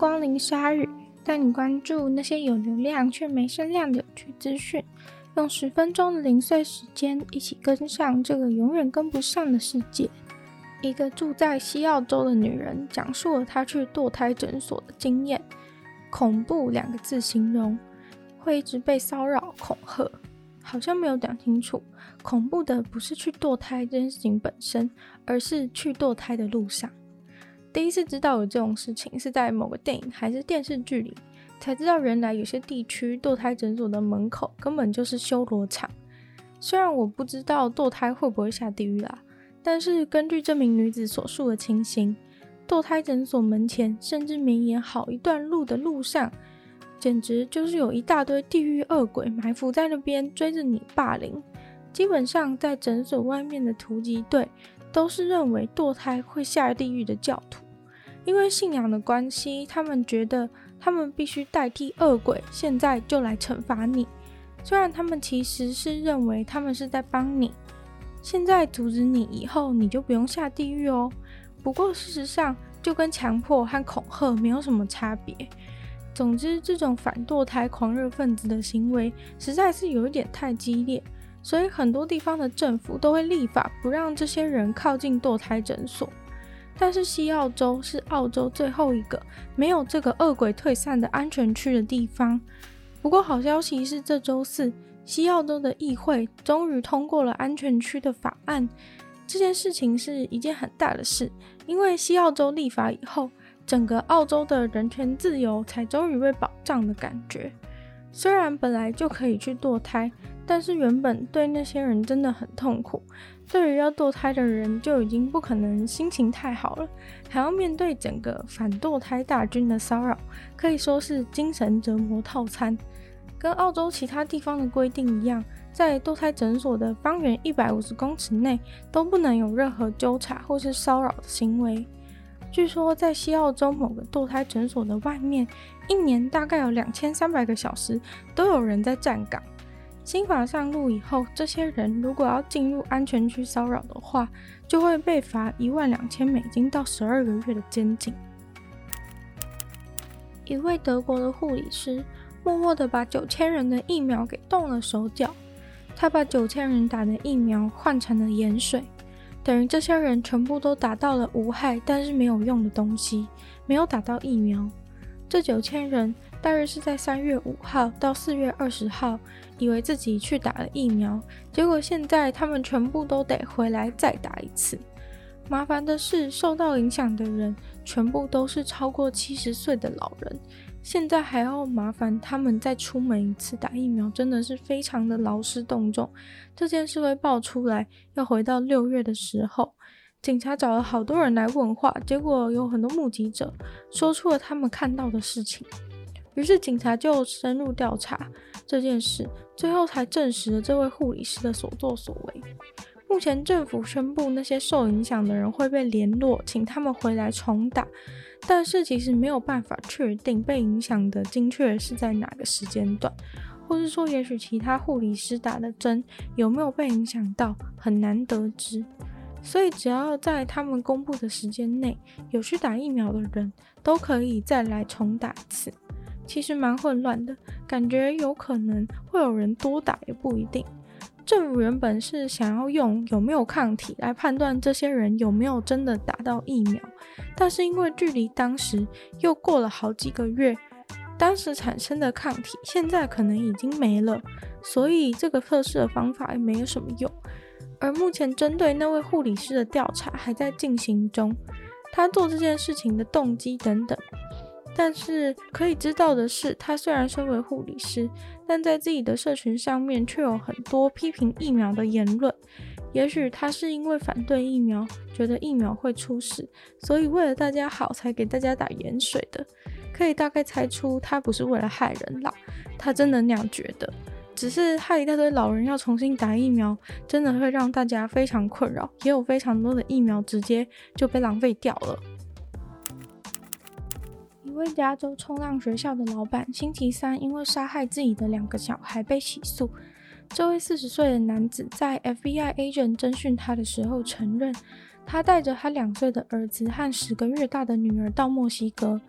光临鲨语，带你关注那些有流量却没声量的有趣资讯。用十分钟的零碎时间，一起跟上这个永远跟不上的世界。一个住在西澳洲的女人讲述了她去堕胎诊所的经验。恐怖两个字形容，会一直被骚扰、恐吓。好像没有讲清楚，恐怖的不是去堕胎这件事情本身，而是去堕胎的路上。第一次知道有这种事情，是在某个电影还是电视剧里，才知道原来有些地区堕胎诊所的门口根本就是修罗场。虽然我不知道堕胎会不会下地狱啦，但是根据这名女子所述的情形，堕胎诊所门前甚至绵延好一段路的路上，简直就是有一大堆地狱恶鬼埋伏在那边追着你霸凌。基本上在诊所外面的突击队。都是认为堕胎会下地狱的教徒，因为信仰的关系，他们觉得他们必须代替恶鬼，现在就来惩罚你。虽然他们其实是认为他们是在帮你，现在阻止你，以后你就不用下地狱哦。不过事实上，就跟强迫和恐吓没有什么差别。总之，这种反堕胎狂热分子的行为实在是有一点太激烈。所以很多地方的政府都会立法不让这些人靠近堕胎诊所。但是西澳洲是澳洲最后一个没有这个恶鬼退散的安全区的地方。不过好消息是，这周四西澳洲的议会终于通过了安全区的法案。这件事情是一件很大的事，因为西澳洲立法以后，整个澳洲的人权自由才终于被保障的感觉。虽然本来就可以去堕胎。但是原本对那些人真的很痛苦，对于要堕胎的人就已经不可能心情太好了，还要面对整个反堕胎大军的骚扰，可以说是精神折磨套餐。跟澳洲其他地方的规定一样，在堕胎诊所的方圆一百五十公尺内都不能有任何纠察或是骚扰的行为。据说在西澳洲某个堕胎诊所的外面，一年大概有两千三百个小时都有人在站岗。新法上路以后，这些人如果要进入安全区骚扰的话，就会被罚一万两千美金到十二个月的监禁。一位德国的护理师默默地把九千人的疫苗给动了手脚，他把九千人打的疫苗换成了盐水，等于这些人全部都打到了无害但是没有用的东西，没有打到疫苗。这九千人大约是在三月五号到四月二十号，以为自己去打了疫苗，结果现在他们全部都得回来再打一次。麻烦的是，受到影响的人全部都是超过七十岁的老人，现在还要麻烦他们再出门一次打疫苗，真的是非常的劳师动众。这件事会爆出来，要回到六月的时候。警察找了好多人来问话，结果有很多目击者说出了他们看到的事情。于是警察就深入调查这件事，最后才证实了这位护理师的所作所为。目前政府宣布那些受影响的人会被联络，请他们回来重打，但是其实没有办法确定被影响的精确是在哪个时间段，或是说也许其他护理师打的针有没有被影响到，很难得知。所以，只要在他们公布的时间内有去打疫苗的人，都可以再来重打一次。其实蛮混乱的，感觉有可能会有人多打也不一定。政府原本是想要用有没有抗体来判断这些人有没有真的打到疫苗，但是因为距离当时又过了好几个月，当时产生的抗体现在可能已经没了，所以这个测试的方法也没有什么用。而目前针对那位护理师的调查还在进行中，他做这件事情的动机等等。但是可以知道的是，他虽然身为护理师，但在自己的社群上面却有很多批评疫苗的言论。也许他是因为反对疫苗，觉得疫苗会出事，所以为了大家好才给大家打盐水的。可以大概猜出，他不是为了害人啦，他真的那样觉得。只是害一大堆老人要重新打疫苗，真的会让大家非常困扰，也有非常多的疫苗直接就被浪费掉了。加州冲浪学校的老板，星期三因为杀害自己的两个小孩被起诉，这位四十岁的男子在 FBI agent 侦讯他的时候承认，他带着他两岁的儿子和十个月大的女儿到墨西哥，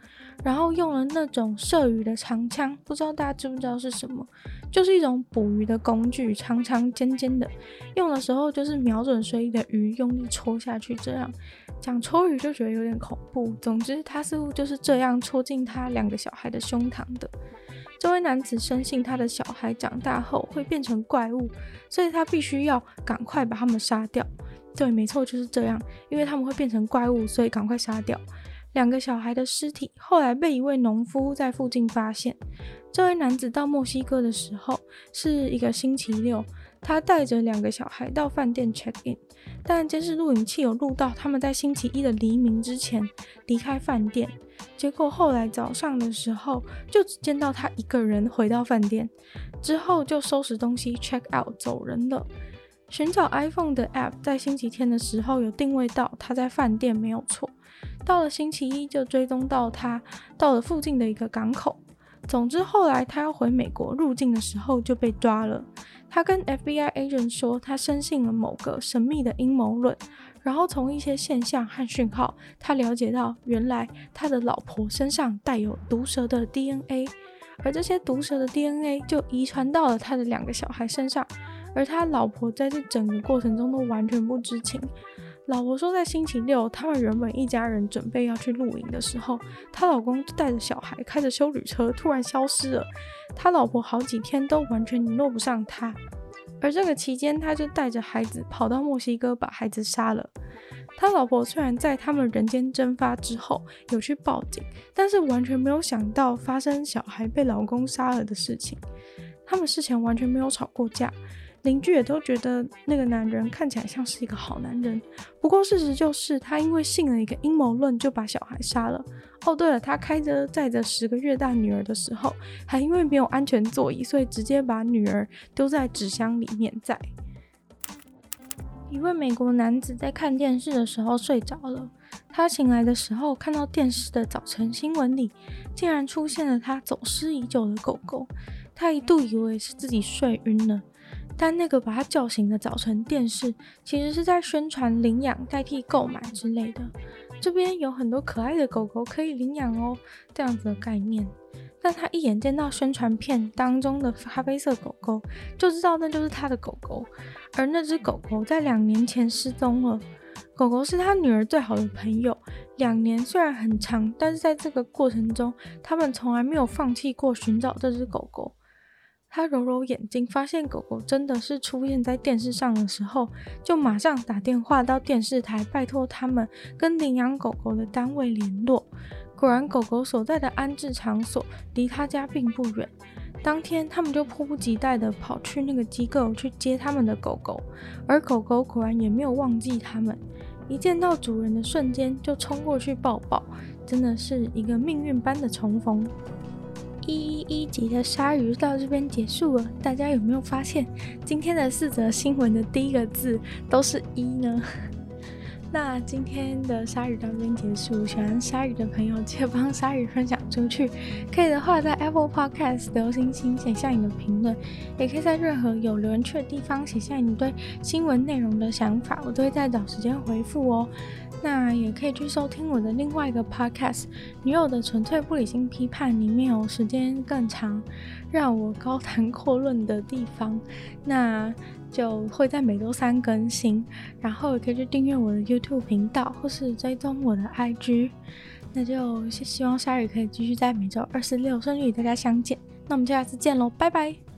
然后用了那种射鱼的长枪，不知道大家知不知道是什么？就是一种捕鱼的工具，长长尖尖的，用的时候就是瞄准水里的鱼，用力戳下去。这样讲戳鱼就觉得有点恐怖。总之，他似乎就是这样戳进他两个小孩的胸膛的。这位男子深信他的小孩长大后会变成怪物，所以他必须要赶快把他们杀掉。对，没错，就是这样，因为他们会变成怪物，所以赶快杀掉。两个小孩的尸体后来被一位农夫在附近发现。这位男子到墨西哥的时候是一个星期六，他带着两个小孩到饭店 check in，但监视录影器有录到他们在星期一的黎明之前离开饭店。结果后来早上的时候，就只见到他一个人回到饭店，之后就收拾东西 check out 走人了。寻找 iPhone 的 app 在星期天的时候有定位到他在饭店，没有错。到了星期一就追踪到他到了附近的一个港口。总之后来他要回美国入境的时候就被抓了。他跟 FBI agent 说，他深信了某个神秘的阴谋论。然后从一些现象和讯号，他了解到原来他的老婆身上带有毒蛇的 DNA，而这些毒蛇的 DNA 就遗传到了他的两个小孩身上，而他老婆在这整个过程中都完全不知情。老婆说，在星期六，他们原本一家人准备要去露营的时候，她老公带着小孩开着休旅车突然消失了，他老婆好几天都完全联络不上他。而这个期间，他就带着孩子跑到墨西哥，把孩子杀了。他老婆虽然在他们人间蒸发之后有去报警，但是完全没有想到发生小孩被老公杀了的事情。他们事前完全没有吵过架。邻居也都觉得那个男人看起来像是一个好男人，不过事实就是他因为信了一个阴谋论，就把小孩杀了。哦，对了，他开车载着十个月大女儿的时候，还因为没有安全座椅，所以直接把女儿丢在纸箱里面载。一位美国男子在看电视的时候睡着了，他醒来的时候看到电视的早晨新闻里竟然出现了他走失已久的狗狗，他一度以为是自己睡晕了。但那个把他叫醒的早晨电视，其实是在宣传领养代替购买之类的。这边有很多可爱的狗狗可以领养哦，这样子的概念。但他一眼见到宣传片当中的咖啡色狗狗，就知道那就是他的狗狗。而那只狗狗在两年前失踪了。狗狗是他女儿最好的朋友，两年虽然很长，但是在这个过程中，他们从来没有放弃过寻找这只狗狗。他揉揉眼睛，发现狗狗真的是出现在电视上的时候，就马上打电话到电视台，拜托他们跟领养狗狗的单位联络。果然，狗狗所在的安置场所离他家并不远。当天，他们就迫不及待地跑去那个机构去接他们的狗狗，而狗狗果然也没有忘记他们，一见到主人的瞬间就冲过去抱抱，真的是一个命运般的重逢。一一一级的鲨鱼到这边结束了，大家有没有发现今天的四则新闻的第一个字都是一呢？那今天的鲨鱼到这边结束，喜欢鲨鱼的朋友记得帮鲨鱼分享出去，可以的话在 Apple Podcast 留星星，写下你的评论，也可以在任何有留言区的地方写下你对新闻内容的想法，我都会在找时间回复哦。那也可以去收听我的另外一个 podcast《女友的纯粹不理性批判》，里面有时间更长，让我高谈阔论的地方，那就会在每周三更新。然后也可以去订阅我的 YouTube 频道，或是追踪我的 IG。那就希望鲨鱼可以继续在每周二、四、六顺利与大家相见。那我们就下次见喽，拜拜。